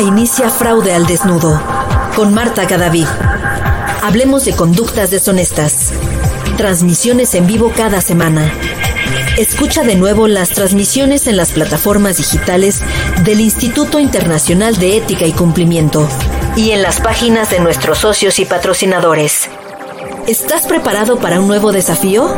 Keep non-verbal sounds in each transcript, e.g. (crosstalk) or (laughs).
Inicia Fraude al Desnudo con Marta Cadavid. Hablemos de conductas deshonestas. Transmisiones en vivo cada semana. Escucha de nuevo las transmisiones en las plataformas digitales del Instituto Internacional de Ética y Cumplimiento y en las páginas de nuestros socios y patrocinadores. ¿Estás preparado para un nuevo desafío?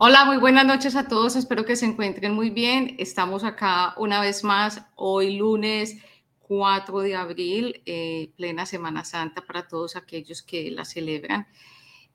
Hola, muy buenas noches a todos. Espero que se encuentren muy bien. Estamos acá una vez más hoy lunes 4 de abril, eh, plena Semana Santa para todos aquellos que la celebran.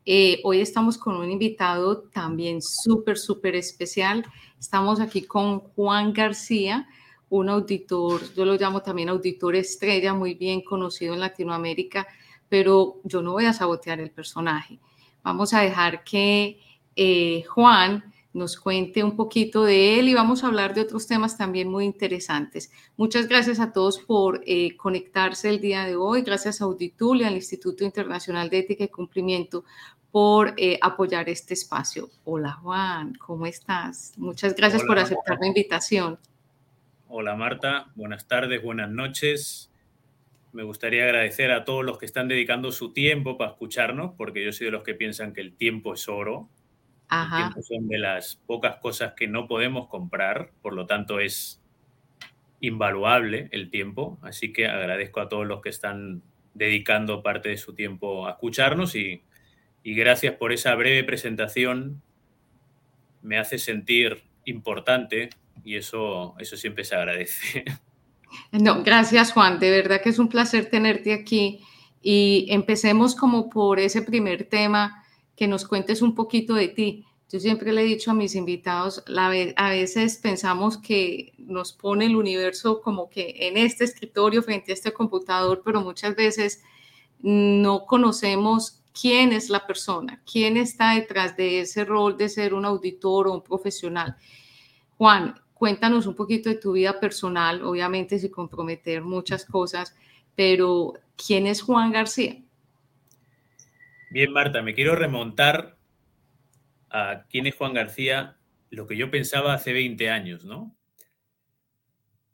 Eh, hoy estamos con un invitado también súper, súper especial. Estamos aquí con Juan García, un auditor, yo lo llamo también auditor estrella, muy bien conocido en Latinoamérica, pero yo no voy a sabotear el personaje. Vamos a dejar que eh, Juan nos cuente un poquito de él y vamos a hablar de otros temas también muy interesantes. Muchas gracias a todos por eh, conectarse el día de hoy. Gracias a Auditul y al Instituto Internacional de Ética y Cumplimiento por eh, apoyar este espacio. Hola Juan, ¿cómo estás? Muchas gracias por aceptar la invitación. Hola Marta, buenas tardes, buenas noches. Me gustaría agradecer a todos los que están dedicando su tiempo para escucharnos, porque yo soy de los que piensan que el tiempo es oro son de las pocas cosas que no podemos comprar, por lo tanto es invaluable el tiempo, así que agradezco a todos los que están dedicando parte de su tiempo a escucharnos y, y gracias por esa breve presentación. Me hace sentir importante y eso, eso siempre se agradece. (laughs) No, gracias Juan, de verdad que es un placer tenerte aquí y empecemos como por ese primer tema que nos cuentes un poquito de ti. Yo siempre le he dicho a mis invitados, a veces pensamos que nos pone el universo como que en este escritorio frente a este computador, pero muchas veces no conocemos quién es la persona, quién está detrás de ese rol de ser un auditor o un profesional. Juan, cuéntanos un poquito de tu vida personal, obviamente sin comprometer muchas cosas, pero ¿quién es Juan García? Bien, Marta, me quiero remontar a quién es Juan García, lo que yo pensaba hace 20 años, ¿no?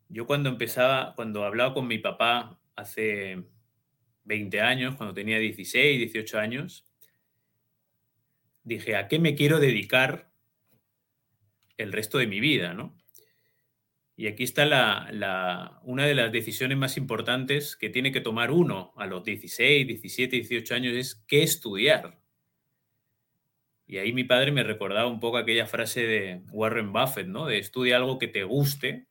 Yo cuando empezaba, cuando hablaba con mi papá hace 20 años, cuando tenía 16, 18 años, dije, ¿a qué me quiero dedicar el resto de mi vida, ¿no? Y aquí está la, una de las decisiones más importantes que tiene que tomar uno a los 16, 17, 18 años es qué estudiar. Y ahí mi padre me recordaba un poco aquella frase de Warren Buffett, ¿no? De estudia algo que te guste,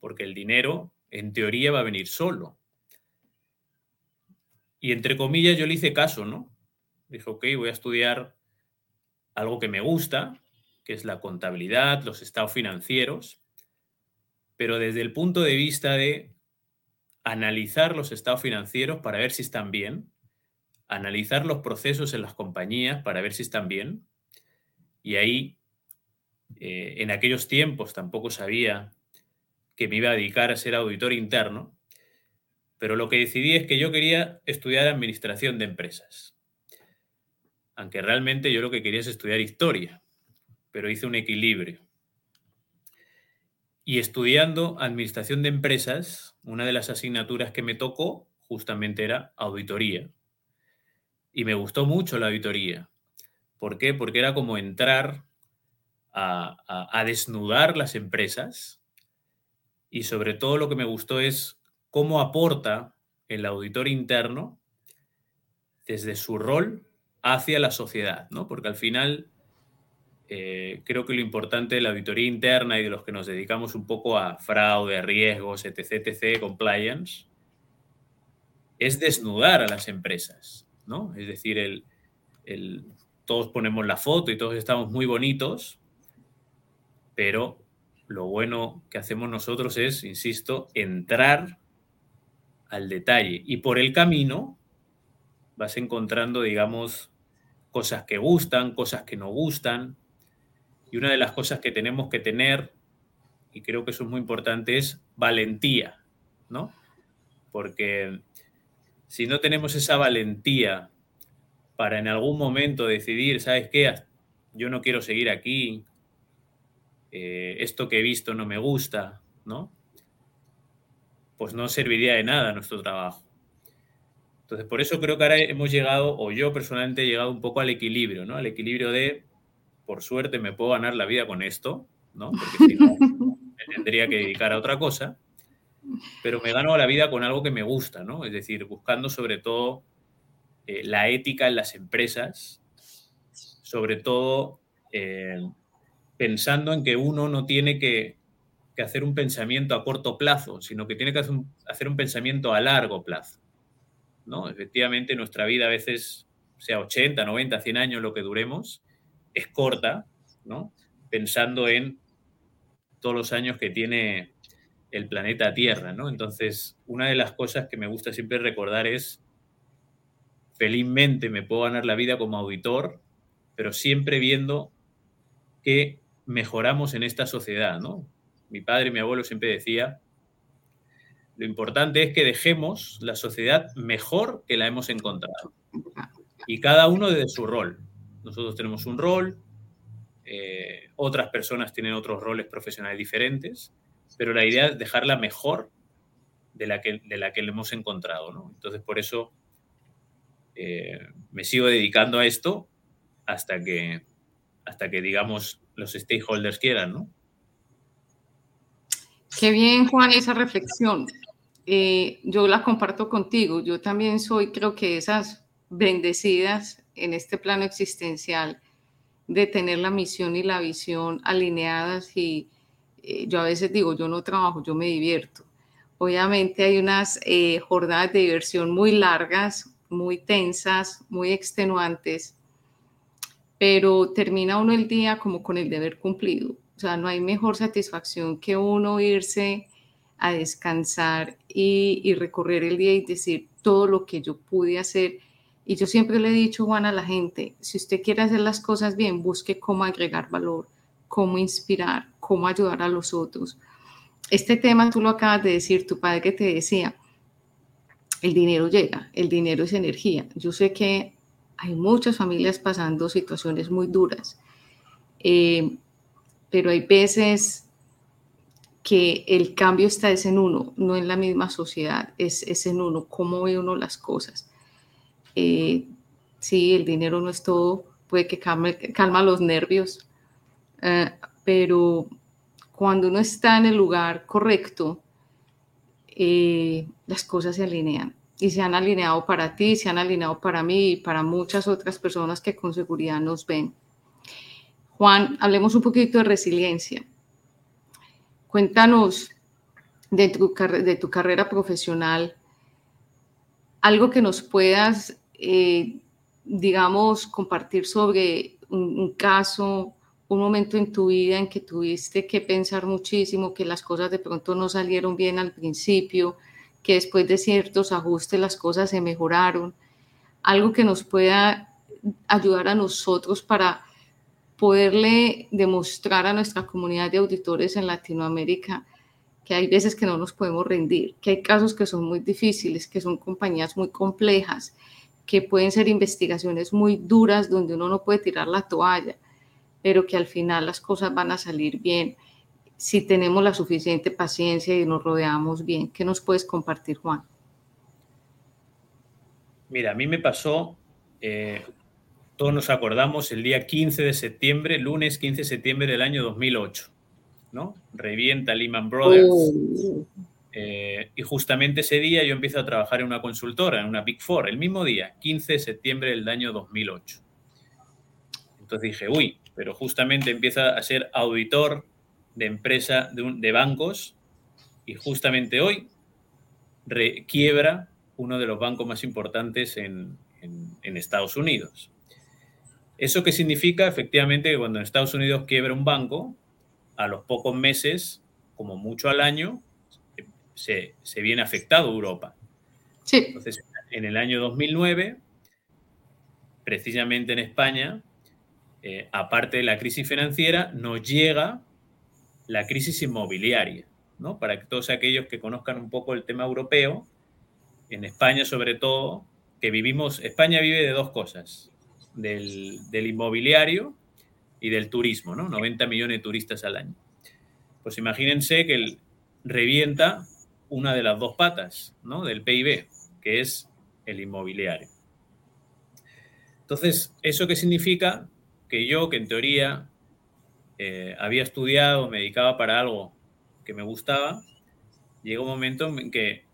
porque el dinero en teoría va a venir solo. Y entre comillas yo le hice caso, ¿no? Dije, ok, voy a estudiar algo que me gusta, que es la contabilidad, los estados financieros pero desde el punto de vista de analizar los estados financieros para ver si están bien, analizar los procesos en las compañías para ver si están bien, y ahí, eh, en aquellos tiempos tampoco sabía que me iba a dedicar a ser auditor interno, pero lo que decidí es que yo quería estudiar administración de empresas, aunque realmente yo lo que quería es estudiar historia, pero hice un equilibrio. Y estudiando administración de empresas, una de las asignaturas que me tocó justamente era auditoría. Y me gustó mucho la auditoría. ¿Por qué? Porque era como entrar a, desnudar las empresas. Y sobre todo lo que me gustó es cómo aporta el auditor interno desde su rol hacia la sociedad, ¿no? Porque al final eh, creo que lo importante de la auditoría interna y de los que nos dedicamos un poco a fraude, riesgos, etc., etc., compliance, es desnudar a las empresas, ¿no? Es decir, todos ponemos la foto y todos estamos muy bonitos, pero lo bueno que hacemos nosotros es, insisto, entrar al detalle. Y por el camino vas encontrando, digamos, cosas que gustan, cosas que no gustan, y una de las cosas que tenemos que tener, y creo que eso es muy importante, es valentía, ¿no? Porque si no tenemos esa valentía para en algún momento decidir, ¿sabes qué? Yo no quiero seguir aquí, eh, esto que he visto no me gusta, ¿no? Pues no serviría de nada nuestro trabajo. Entonces, por eso creo que ahora hemos llegado, o yo personalmente he llegado un poco al equilibrio, ¿no? Al equilibrio de, por suerte, me puedo ganar la vida con esto, ¿no? Porque si no, (laughs) me tendría que dedicar a otra cosa, pero me gano la vida con algo que me gusta, ¿no? Es decir, buscando sobre todo eh, la ética en las empresas, sobre todo eh, pensando en que uno no tiene que, hacer un pensamiento a corto plazo, sino que tiene que hacer un, pensamiento a largo plazo. ¿no? Efectivamente, nuestra vida a veces, sea 80, 90, 100 años, lo que duremos, es corta, ¿no? pensando en todos los años que tiene el planeta Tierra. ¿no? Entonces, una de las cosas que me gusta siempre recordar es, felizmente me puedo ganar la vida como auditor, pero siempre viendo que mejoramos en esta sociedad, ¿no? Mi padre y mi abuelo siempre decía, lo importante es que dejemos la sociedad mejor que la hemos encontrado. Y cada uno desde su rol. Nosotros tenemos un rol, eh, otras personas tienen otros roles profesionales diferentes, pero la idea es dejarla mejor de la que, de la que le hemos encontrado. ¿no? Entonces, por eso eh, me sigo dedicando a esto hasta que, hasta que digamos, los stakeholders quieran, ¿no? Qué bien, Juan, esa reflexión. Eh, yo la comparto contigo. Yo también soy, creo que esas bendecidas en este plano existencial de tener la misión y la visión alineadas y eh, yo a veces digo, yo no trabajo, yo me divierto. Obviamente hay unas eh, jornadas de diversión muy largas, muy tensas, muy extenuantes, pero termina uno el día como con el deber cumplido. O sea, no hay mejor satisfacción que uno irse a descansar y, recorrer el día y decir todo lo que yo pude hacer. Y yo siempre le he dicho, Juan, a la gente, si usted quiere hacer las cosas bien, busque cómo agregar valor, cómo inspirar, cómo ayudar a los otros. Este tema tú lo acabas de decir, tu padre que te decía, el dinero llega, el dinero es energía. Yo sé que hay muchas familias pasando situaciones muy duras, eh, pero hay veces que el cambio está es en uno, no en la misma sociedad, es, es en uno, cómo ve uno las cosas. Eh, sí, el dinero no es todo, puede que calma los nervios, eh, pero cuando uno está en el lugar correcto, las cosas se alinean y se han alineado para ti, se han alineado para mí y para muchas otras personas que con seguridad nos ven. Juan, hablemos un poquito de resiliencia. Cuéntanos de tu carrera profesional, algo que nos puedas, eh, digamos, compartir sobre un caso, un momento en tu vida en que tuviste que pensar muchísimo, que las cosas de pronto no salieron bien al principio, que después de ciertos ajustes las cosas se mejoraron, algo que nos pueda ayudar a nosotros para poderle demostrar a nuestra comunidad de auditores en Latinoamérica que hay veces que no nos podemos rendir, que hay casos que son muy difíciles, que son compañías muy complejas, que pueden ser investigaciones muy duras donde uno no puede tirar la toalla, pero que al final las cosas van a salir bien si tenemos la suficiente paciencia y nos rodeamos bien. ¿Qué nos puedes compartir, Juan? Mira, a mí me pasó, eh, todos nos acordamos, el día 15 de septiembre, lunes 15 de septiembre del año 2008, ¿no? Revienta Lehman Brothers. Oh. Eh, y justamente ese día yo empiezo a trabajar en una consultora, en una Big Four, el mismo día, 15 de septiembre del año 2008. Entonces dije, uy, pero justamente empieza a ser auditor de empresa, de, bancos, y justamente hoy quiebra uno de los bancos más importantes en, Estados Unidos. ¿Eso qué significa? Efectivamente, que cuando en Estados Unidos quiebra un banco, a los pocos meses, como mucho al año, se, viene afectado Europa. Sí. Entonces, en el año 2009, precisamente en España, eh, aparte de la crisis financiera, nos llega la crisis inmobiliaria, ¿no? Para que todos aquellos que conozcan un poco el tema europeo, en España sobre todo, que vivimos, España vive de dos cosas, del, inmobiliario y del turismo, ¿no? 90 millones de turistas al año. Pues imagínense que revienta una de las dos patas ¿no? del PIB, que es el inmobiliario. Entonces, ¿eso qué significa? Que yo, que en teoría eh, había estudiado, me dedicaba para algo que me gustaba, llega un momento en que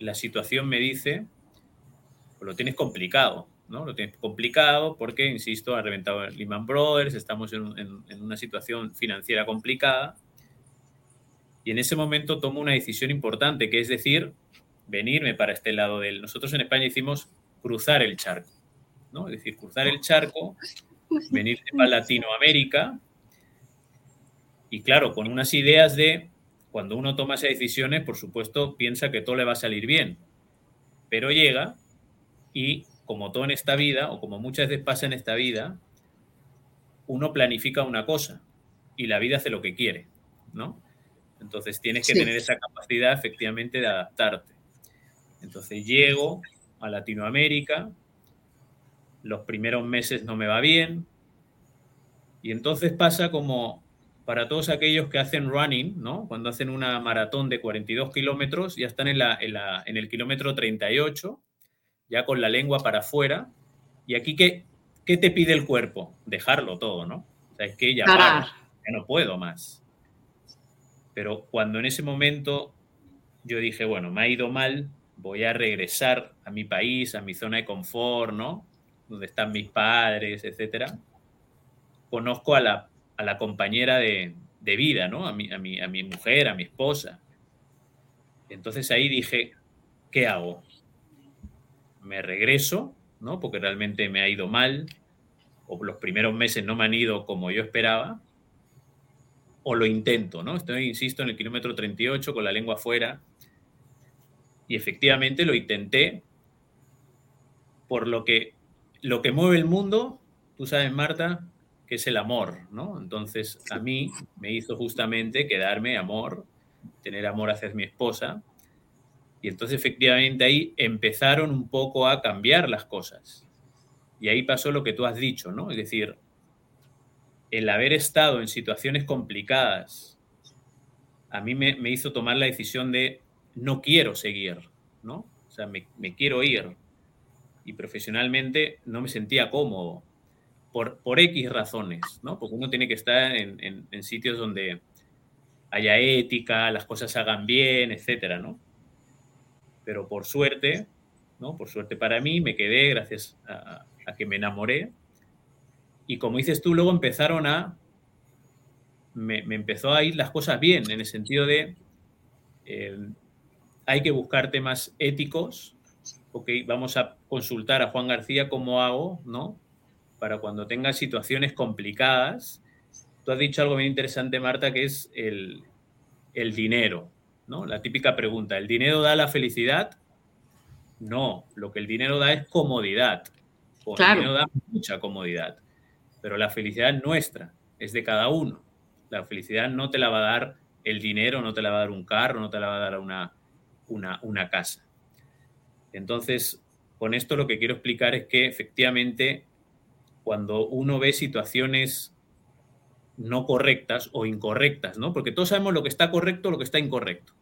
la situación me dice, pues lo tienes complicado, ¿no? Lo tienes complicado porque, insisto, ha reventado Lehman Brothers, estamos en, una situación financiera complicada. Y en ese momento tomo una decisión importante, que es decir, venirme para este lado del... Nosotros en España hicimos cruzar el charco, ¿no? Es decir, cruzar el charco, venirse para Latinoamérica y claro, con unas ideas de cuando uno toma esas decisiones, por supuesto, piensa que todo le va a salir bien, pero llega y como todo en esta vida, o como muchas veces pasa en esta vida, uno planifica una cosa y la vida hace lo que quiere, ¿no? Entonces tienes que tener esa capacidad efectivamente de adaptarte. Entonces llego a Latinoamérica, los primeros meses no me va bien, y entonces pasa como para todos aquellos que hacen running, ¿no? Cuando hacen una maratón de 42 kilómetros, ya están en, la, en, el kilómetro 38, ya con la lengua para afuera. Y aquí, ¿qué, ¿qué te pide el cuerpo? Dejarlo todo, ¿no? O sea, es que ya, ya no puedo más. Pero cuando en ese momento yo dije, bueno, me ha ido mal, voy a regresar a mi país, a mi zona de confort, ¿no? Donde están mis padres, etcétera. Conozco a la a la compañera de, vida, ¿no? A mi, a, mi, a mi mujer, a mi esposa. Entonces ahí dije, ¿qué hago? Me regreso, ¿no? Porque realmente me ha ido mal, o los primeros meses no me han ido como yo esperaba, o lo intento, ¿no? Estoy, insisto, en el kilómetro 38 con la lengua afuera, y efectivamente lo intenté, por lo que lo que mueve el mundo, tú sabes, Marta, que es el amor, ¿no? Entonces a mí me hizo justamente quedarme amor, tener amor hacia mi esposa. Y entonces efectivamente ahí empezaron un poco a cambiar las cosas. Y ahí pasó lo que tú has dicho, ¿no? Es decir, el haber estado en situaciones complicadas, a mí me, hizo tomar la decisión de no quiero seguir, ¿no? O sea, me, quiero ir. Y profesionalmente no me sentía cómodo por, por X razones, ¿no? Porque uno tiene que estar en, en, sitios donde haya ética, las cosas se hagan bien, etcétera, ¿no? Pero por suerte, ¿no? Por suerte para mí, me quedé gracias a, que me enamoré. Y como dices tú, luego empezaron a. Me, me empezó a ir las cosas bien, en el sentido de. Eh, hay que buscar temas éticos. Ok, vamos a consultar a Juan García cómo hago, ¿no? para cuando tengas situaciones complicadas. Tú has dicho algo muy interesante, Marta, que es el, dinero, ¿no? La típica pregunta, ¿el dinero da la felicidad? No, lo que el dinero da es comodidad. El dinero da mucha comodidad, pero la felicidad es nuestra, es de cada uno. La felicidad no te la va a dar el dinero, no te la va a dar un carro, no te la va a dar una, una, una casa. Entonces, con esto lo que quiero explicar es que efectivamente cuando uno ve situaciones no correctas o incorrectas, ¿no? Porque todos sabemos lo que está correcto lo que está incorrecto,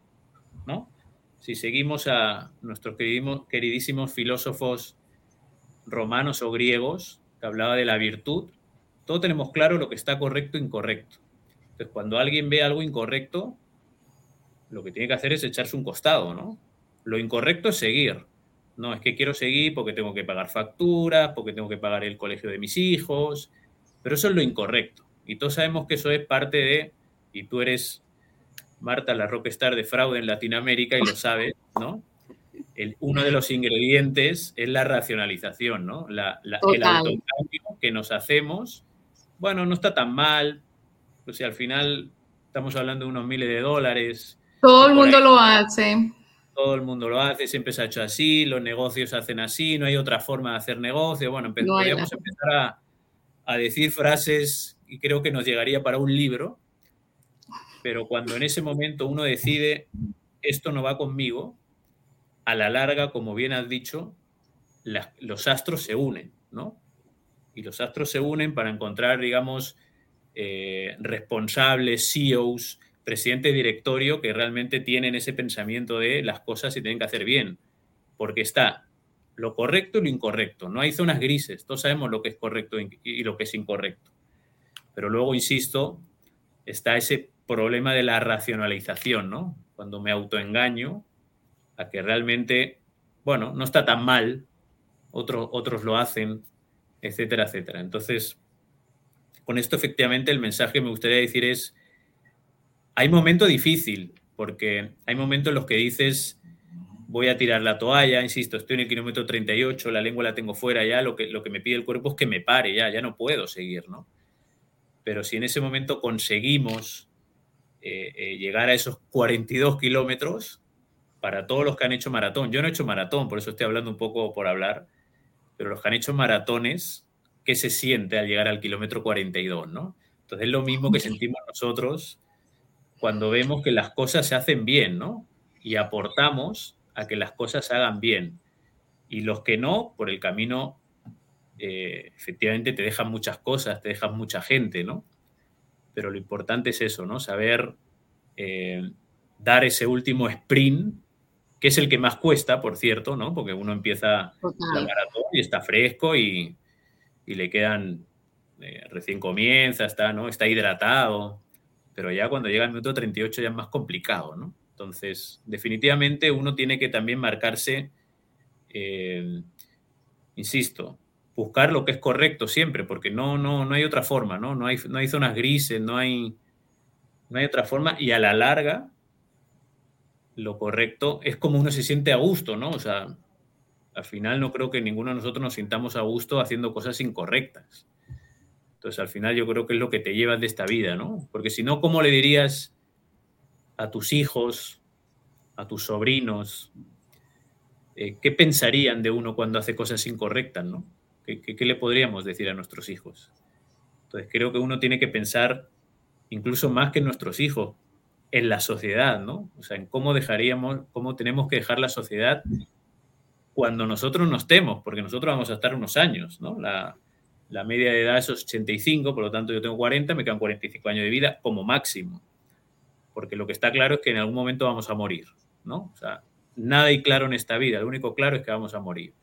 ¿no? Si seguimos a nuestros queridísimos filósofos romanos o griegos, que hablaba de la virtud, todos tenemos claro lo que está correcto e incorrecto. Entonces, cuando alguien ve algo incorrecto, lo que tiene que hacer es echarse un costado, ¿no? Lo incorrecto es seguir. No, es que quiero seguir porque tengo que pagar facturas, porque tengo que pagar el colegio de mis hijos, pero eso es lo incorrecto. Y todos sabemos que eso es parte de, y tú eres Marta, la rockstar de fraude en Latinoamérica y lo sabes, ¿no? El, uno de los ingredientes es la racionalización, ¿no? La, el autocambio que nos hacemos, bueno, no está tan mal, pues si al final estamos hablando de unos miles de dólares. Todo el mundo lo hace todo el mundo lo hace, siempre se ha hecho así, los negocios se hacen así, no hay otra forma de hacer negocio. Bueno, podríamos empezar a, decir frases y creo que nos llegaría para un libro, pero cuando en ese momento uno decide, esto no va conmigo, a la larga, como bien has dicho, los astros se unen, ¿no? Y los astros se unen para encontrar, digamos, eh, responsables, CEOs, presidente de directorio que realmente tienen ese pensamiento de las cosas se tienen que hacer bien, porque está lo correcto y lo incorrecto. No hay zonas grises, todos sabemos lo que es correcto y lo que es incorrecto. Pero luego, insisto, está ese problema de la racionalización, ¿no? Cuando me autoengaño a que realmente, bueno, no está tan mal, otros, otros lo hacen, etcétera, etcétera. Entonces, con esto efectivamente el mensaje que me gustaría decir es, hay momento difícil, porque hay momentos en los que dices, voy a tirar la toalla, insisto, estoy en el kilómetro 38, la lengua la tengo fuera ya, lo que, lo que me pide el cuerpo es que me pare ya, ya no puedo seguir, ¿no? Pero si en ese momento conseguimos eh, eh, llegar a esos 42 kilómetros, para todos los que han hecho maratón, yo no he hecho maratón, por eso estoy hablando un poco por hablar, pero los que han hecho maratones, ¿qué se siente al llegar al kilómetro 42, ¿no? Entonces es lo mismo que sentimos nosotros cuando vemos que las cosas se hacen bien, ¿no? Y aportamos a que las cosas se hagan bien. Y los que no, por el camino, eh, efectivamente te dejan muchas cosas, te dejan mucha gente, ¿no? Pero lo importante es eso, ¿no? Saber eh, dar ese último sprint, que es el que más cuesta, por cierto, ¿no? Porque uno empieza la maratón y está fresco y, le quedan, eh, recién comienza, está, ¿no? Está hidratado, pero ya cuando llega el minuto 38 ya es más complicado, ¿no? Entonces, definitivamente uno tiene que también marcarse, eh, insisto, buscar lo que es correcto siempre, porque no, no, no hay otra forma, ¿no? No hay, no hay zonas grises, no hay, no hay otra forma, y a la larga, lo correcto es como uno se siente a gusto, ¿no? O sea, al final no creo que ninguno de nosotros nos sintamos a gusto haciendo cosas incorrectas. Entonces, al final yo creo que es lo que te llevas de esta vida, ¿no? Porque si no, ¿cómo le dirías a tus hijos, a tus sobrinos, eh, qué pensarían de uno cuando hace cosas incorrectas, ¿no? ¿Qué, ¿Qué, le podríamos decir a nuestros hijos? Entonces, creo que uno tiene que pensar incluso más que nuestros hijos, en la sociedad, ¿no? O sea, en cómo dejaríamos, cómo tenemos que dejar la sociedad cuando nosotros nos estemos, porque nosotros vamos a estar unos años, ¿no? La, la media de edad es 85, por lo tanto yo tengo 40, me quedan 45 años de vida como máximo. Porque lo que está claro es que en algún momento vamos a morir, ¿no? O sea, nada hay claro en esta vida, lo único claro es que vamos a morir.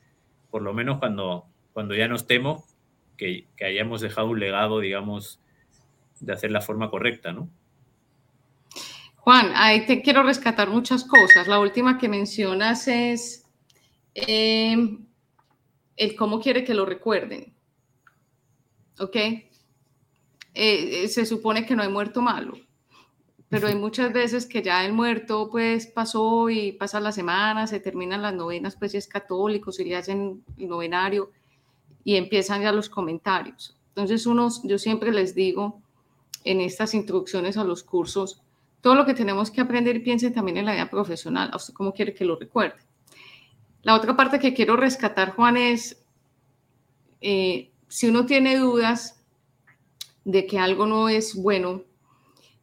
Por lo menos cuando, cuando ya no estemos, que, que hayamos dejado un legado, digamos, de hacer la forma correcta, ¿no? Juan, ahí te quiero rescatar muchas cosas. La última que mencionas es eh, el cómo quiere que lo recuerden. ¿ok? Eh, eh, se supone que no hay muerto malo, pero hay muchas veces que ya el muerto pues pasó y pasa la semana, se terminan las novenas, pues si es católico, si le hacen el novenario y empiezan ya los comentarios. Entonces uno, yo siempre les digo en estas introducciones a los cursos, todo lo que tenemos que aprender y piensen también en la vida profesional, a usted cómo quiere que lo recuerde. La otra parte que quiero rescatar, Juan, es eh, si uno tiene dudas de que algo no es bueno,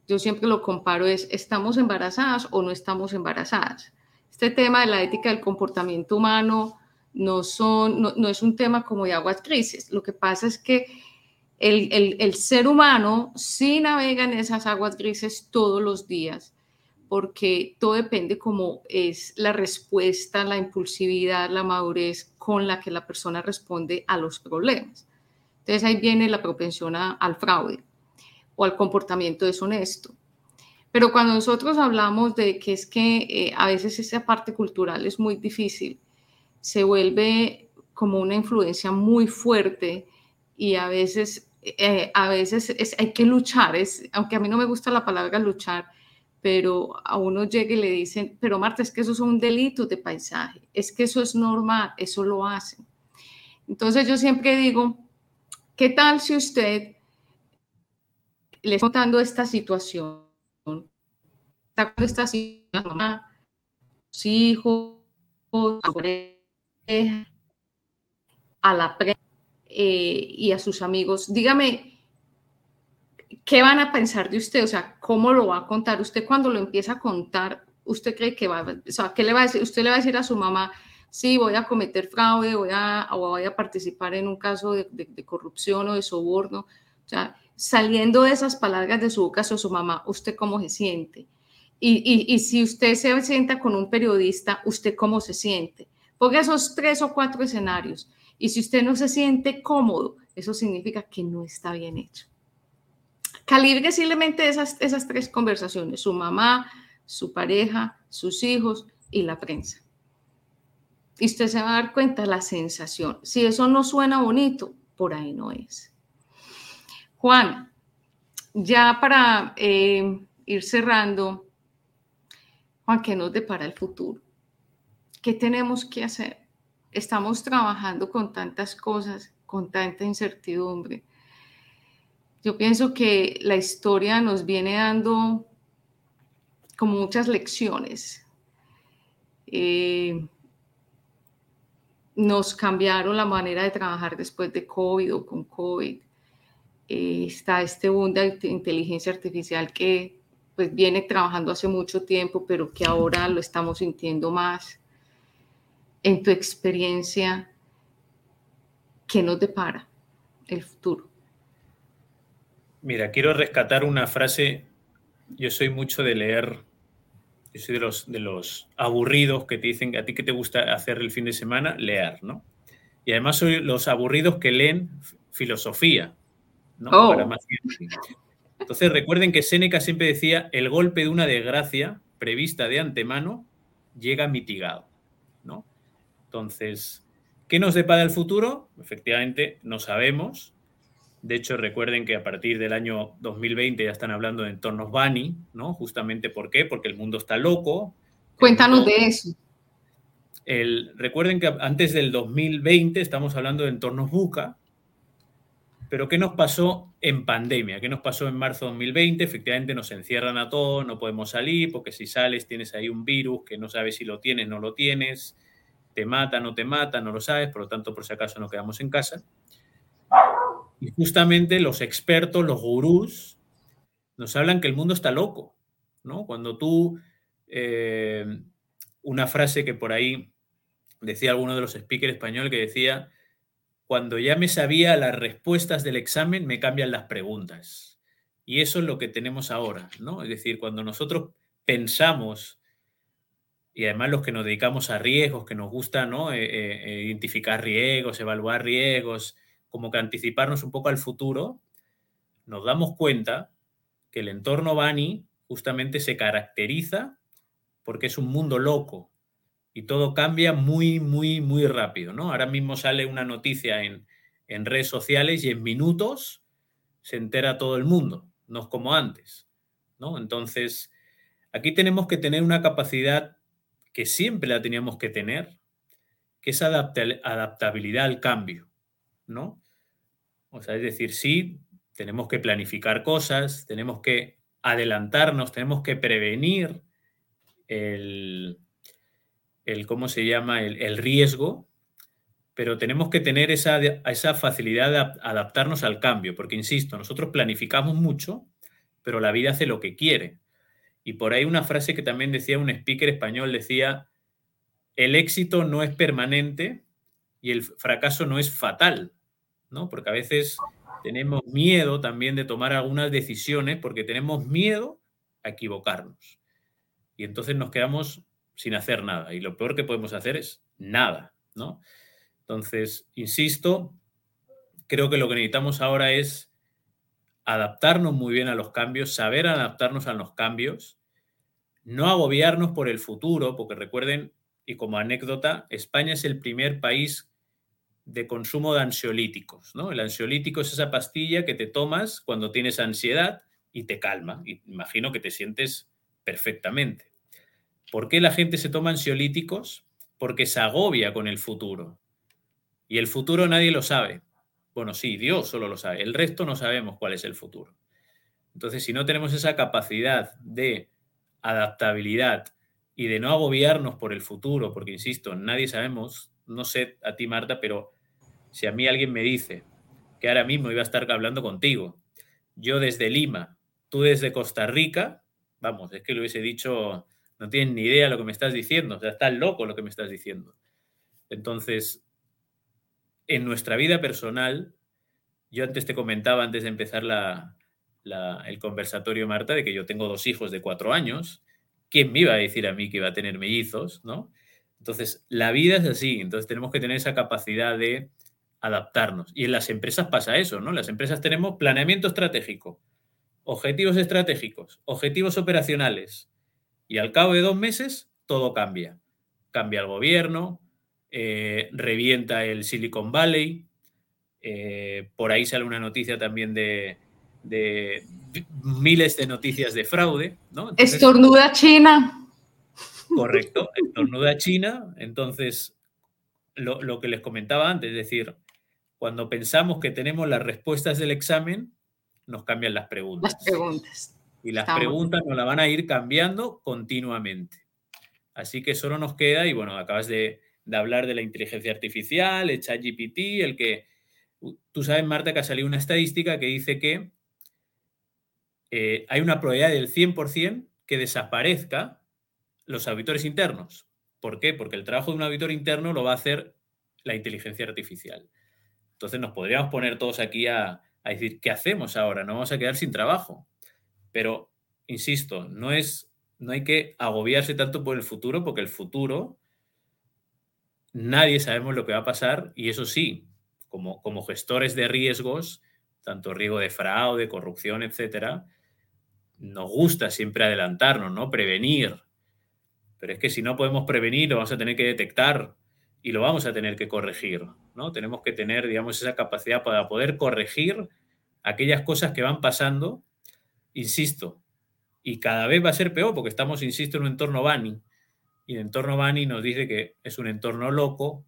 yo siempre lo comparo es, ¿estamos embarazadas o no estamos embarazadas? Este tema de la ética del comportamiento humano no, son, no, es un tema como de aguas grises. Lo que pasa es que el, ser humano sí navega en esas aguas grises todos los días porque todo depende cómo es la respuesta, la impulsividad, la madurez con la que la persona responde a los problemas. Entonces ahí viene la propensión al fraude o al comportamiento deshonesto. Pero cuando nosotros hablamos de que es que eh, a veces esa parte cultural es muy difícil, se vuelve como una influencia muy fuerte y a veces, eh, a veces hay que luchar, es, aunque a mí no me gusta la palabra luchar, pero a uno llega y le dicen, pero Marta, es que eso es un delito de paisaje, es que eso es normal, eso lo hacen. Entonces yo siempre digo, ¿Qué tal si usted le está contando esta situación? Está con esta situación, mamá, sus hijos, a la prensa eh, y a sus amigos. Dígame, ¿qué van a pensar de usted? O sea, ¿cómo lo va a contar? Usted cuando lo empieza a contar, ¿usted cree que va, o sea, qué le va a decir? Usted le va a decir a su mamá, sí, voy a cometer fraude, voy a, o voy a participar en un caso de, corrupción o de soborno. O sea, saliendo de esas palabras de su boca o su mamá, ¿usted cómo se siente? Y, y, si usted se sienta con un periodista, ¿usted cómo se siente? Ponga esos tres o cuatro escenarios. Y si usted no se siente cómodo, eso significa que no está bien hecho. Calibre simplemente esas, esas tres conversaciones, su mamá, su pareja, sus hijos y la prensa. Y usted se va a dar cuenta la sensación. Si eso no suena bonito, por ahí no es. Juan, ya para eh, ir cerrando, Juan, ¿qué nos depara el futuro? ¿Qué tenemos que hacer? Estamos trabajando con tantas cosas, con tanta incertidumbre. Yo pienso que la historia nos viene dando como muchas lecciones. Eh, nos cambiaron la manera de trabajar después de COVID o con COVID. Eh, está este boom de inteligencia artificial que pues viene trabajando hace mucho tiempo, pero que ahora lo estamos sintiendo más. En tu experiencia, ¿qué nos depara el futuro? Mira, quiero rescatar una frase. Yo soy mucho de leer, yo soy de los, de los aburridos que te dicen que a ti que te gusta hacer el fin de semana, leer, ¿no? Y además soy los aburridos que leen filosofía, ¿no? Oh. Para más entonces recuerden que Séneca siempre decía, el golpe de una desgracia prevista de antemano llega mitigado. Entonces, ¿qué nos depara el futuro? Efectivamente, no sabemos. De hecho, recuerden que a partir del año 2020 ya están hablando de entornos Bani, ¿no? Justamente ¿por qué? Porque el mundo está loco. Cuéntanos de eso. El, recuerden que antes del 2020 estamos hablando de entornos buca, pero ¿qué nos pasó en pandemia? ¿Qué nos pasó en marzo de 2020? Efectivamente nos encierran a todos, no podemos salir, porque si sales tienes ahí un virus que no sabes si lo tienes, no lo tienes, te mata, no te mata, no lo sabes, por lo tanto, por si acaso nos quedamos en casa. Y justamente los expertos, los gurús, nos hablan que el mundo está loco, ¿no? Cuando tú, eh, una frase que por ahí decía alguno de los speakers españoles que decía, cuando ya me sabía las respuestas del examen, me cambian las preguntas. Y eso es lo que tenemos ahora, ¿no? Es decir, cuando nosotros pensamos, y además los que nos dedicamos a riesgos, que nos gusta, ¿no? Eh, eh, identificar riesgos, evaluar riesgos, como que anticiparnos un poco al futuro, nos damos cuenta que el entorno Bani justamente se caracteriza porque es un mundo loco, y todo cambia muy, muy, muy rápido, ¿no? Ahora mismo sale una noticia en, redes sociales y en minutos se entera todo el mundo, no es como antes, ¿no? Entonces, aquí tenemos que tener una capacidad que siempre la teníamos que tener, que es adaptabilidad al cambio, ¿no? O sea, es decir, sí, tenemos que planificar cosas, tenemos que adelantarnos, tenemos que prevenir el, el ¿cómo se llama? El, riesgo, pero tenemos que tener esa, esa facilidad de adaptarnos al cambio, porque, insisto, nosotros planificamos mucho, pero la vida hace lo que quiere. Y por ahí una frase que también decía un speaker español, decía, el éxito no es permanente y el fracaso no es fatal, ¿no? Porque a veces tenemos miedo también de tomar algunas decisiones porque tenemos miedo a equivocarnos. Y entonces nos quedamos sin hacer nada. Y lo peor que podemos hacer es nada, ¿no? Entonces, insisto, creo que lo que necesitamos ahora es adaptarnos muy bien a los cambios, saber adaptarnos a los cambios, no agobiarnos por el futuro, porque recuerden, y como anécdota, España es el primer país de consumo de ansiolíticos, ¿no? El ansiolítico es esa pastilla que te tomas cuando tienes ansiedad y te calma. Imagino que te sientes perfectamente. ¿Por qué la gente se toma ansiolíticos? Porque se agobia con el futuro. Y el futuro nadie lo sabe. Bueno, sí, Dios solo lo sabe. El resto no sabemos cuál es el futuro. Entonces, si no tenemos esa capacidad de adaptabilidad y de no agobiarnos por el futuro, porque, insisto, nadie sabemos, no sé a ti, Marta, pero si a mí alguien me dice que ahora mismo iba a estar hablando contigo, yo desde Lima, tú desde Costa Rica, vamos, es que lo hubiese dicho no tienes ni idea de lo que me estás diciendo, o sea, estás loco lo que me estás diciendo. Entonces, en nuestra vida personal, yo antes te comentaba, antes de empezar el conversatorio, Marta, de que yo tengo dos hijos de cuatro años. ¿Quién me iba a decir a mí que iba a tener mellizos, no? Entonces, la vida es así, entonces tenemos que tener esa capacidad de adaptarnos. Y en las empresas pasa eso, ¿no? Las empresas tenemos planeamiento estratégico, objetivos estratégicos, objetivos operacionales. Y al cabo de dos meses, todo cambia. Cambia el gobierno, eh, revienta el Silicon Valley, eh, por ahí sale una noticia también de, miles de noticias de fraude. ¿no? estornuda China. Correcto, estornuda China. Entonces, lo, lo que les comentaba antes, es decir, cuando pensamos que tenemos las respuestas del examen, nos cambian las preguntas. Las preguntas. Y las preguntas nos las van a ir cambiando continuamente. Así que solo nos queda, y bueno, acabas de, hablar de la inteligencia artificial, el ChatGPT, el que... Tú sabes, Marta, que ha salido una estadística que dice que eh, hay una probabilidad del 100% que desaparezca los auditores internos. ¿Por qué? Porque el trabajo de un auditor interno lo va a hacer la inteligencia artificial. Entonces nos podríamos poner todos aquí a, decir, ¿qué hacemos ahora? No vamos a quedar sin trabajo. Pero, insisto, no, es, no hay que agobiarse tanto por el futuro, porque el futuro, nadie sabemos lo que va a pasar y eso sí, como, como gestores de riesgos, tanto riesgo de fraude, corrupción, etcétera, nos gusta siempre adelantarnos, ¿no? Prevenir. Pero es que si no podemos prevenir, lo vamos a tener que detectar y lo vamos a tener que corregir, ¿no? Tenemos que tener, digamos, esa capacidad para poder corregir aquellas cosas que van pasando, insisto, y cada vez va a ser peor porque estamos, insisto, en un entorno Bani, y el entorno Bani nos dice que es un entorno loco,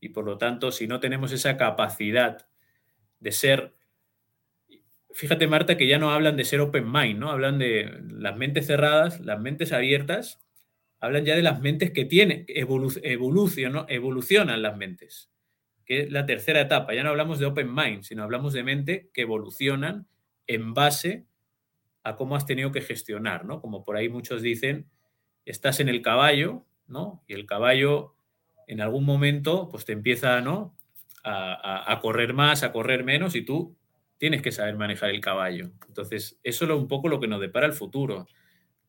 y por lo tanto, si no tenemos esa capacidad de ser, fíjate Marta, que ya no hablan de ser open mind, ¿no? Hablan de las mentes cerradas, las mentes abiertas, hablan ya de las mentes que tienen, evolucionan las mentes, que es la tercera etapa. Ya no hablamos de open mind, sino hablamos de mente que evolucionan en base a cómo has tenido que gestionar, ¿no? Como por ahí muchos dicen, estás en el caballo, ¿no? Y el caballo en algún momento pues te empieza, ¿no? A, a correr más, a correr menos y tú tienes que saber manejar el caballo. Entonces, eso es un poco lo que nos depara el futuro,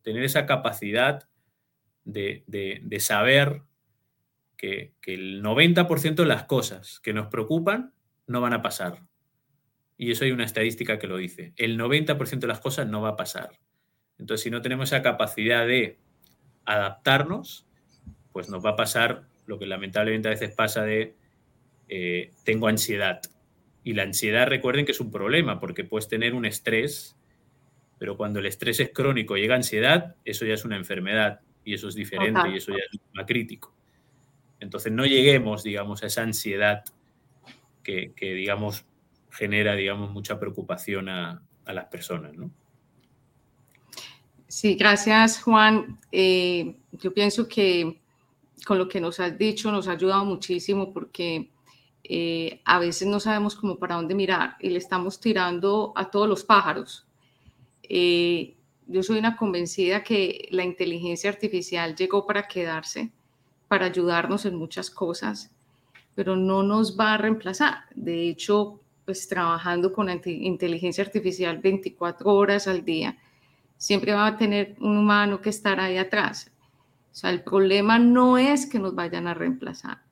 tener esa capacidad de, saber que, el 90% de las cosas que nos preocupan no van a pasar. Y eso hay una estadística que lo dice. El 90% de las cosas no va a pasar. Entonces, si no tenemos esa capacidad de adaptarnos, pues nos va a pasar lo que lamentablemente a veces pasa de eh, tengo ansiedad. Y la ansiedad, recuerden que es un problema, porque puedes tener un estrés, pero cuando el estrés es crónico y llega ansiedad, eso ya es una enfermedad y eso es diferente y eso ya es más crítico. Entonces no lleguemos, digamos, a esa ansiedad que, digamos, genera, digamos, mucha preocupación a, las personas, ¿no? Sí, gracias, Juan. Eh, yo pienso que con lo que nos has dicho nos ha ayudado muchísimo porque eh, a veces no sabemos cómo para dónde mirar y le estamos tirando a todos los pájaros. Eh, yo soy una convencida que la inteligencia artificial llegó para quedarse, para ayudarnos en muchas cosas, pero no nos va a reemplazar. De hecho, pues trabajando con inteligencia artificial 24 horas al día, siempre va a tener un humano que estar ahí atrás. O sea, el problema no es que nos vayan a reemplazar.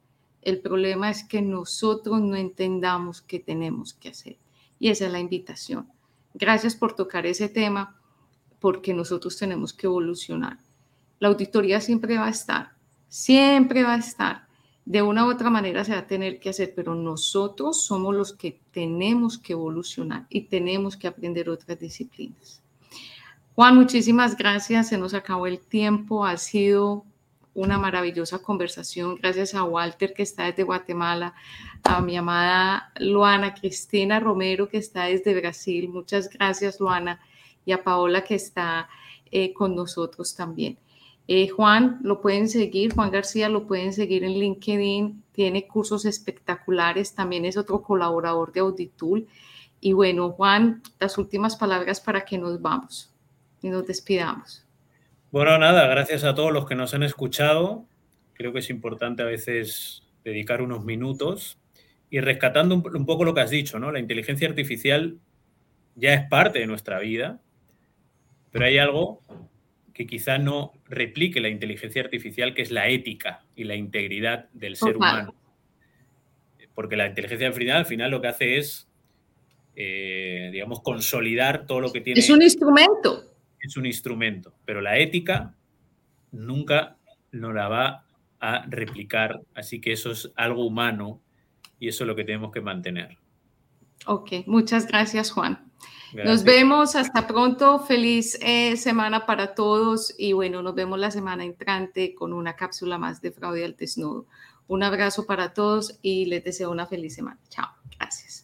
El problema es que nosotros no entendamos qué tenemos que hacer. Y esa es la invitación. Gracias por tocar ese tema porque nosotros tenemos que evolucionar. La auditoría siempre va a estar, siempre va a estar. De una u otra manera se va a tener que hacer, pero nosotros somos los que tenemos que evolucionar y tenemos que aprender otras disciplinas. Juan, muchísimas gracias. Se nos acabó el tiempo. Ha sido una maravillosa conversación. Gracias a Walter, que está desde Guatemala, a mi amada Luana Cristina Romero, que está desde Brasil. Muchas gracias, Luana y a Paola que está eh, con nosotros también. Eh, Juan, lo pueden seguir, Juan García lo pueden seguir en LinkedIn, tiene cursos espectaculares, también es otro colaborador de Auditul. Y bueno, Juan, las últimas palabras para que nos vamos y nos despidamos. Bueno, nada, gracias a todos los que nos han escuchado. Creo que es importante a veces dedicar unos minutos Y rescatando un, poco lo que has dicho, ¿no? La inteligencia artificial ya es parte de nuestra vida, pero hay algo que quizá no replique la inteligencia artificial, que es la ética y la integridad del ser humano. Porque la inteligencia artificial al final lo que hace es, eh, digamos, consolidar todo lo que tiene. Es un instrumento. Es un instrumento, pero la ética nunca no la va a replicar, así que eso es algo humano y eso es lo que tenemos que mantener. Ok, muchas gracias Juan. Nos vemos, hasta pronto, feliz eh, semana para todos y bueno, nos vemos la semana entrante con una cápsula más de fraude al desnudo. Un abrazo para todos y les deseo una feliz semana. Chao, gracias.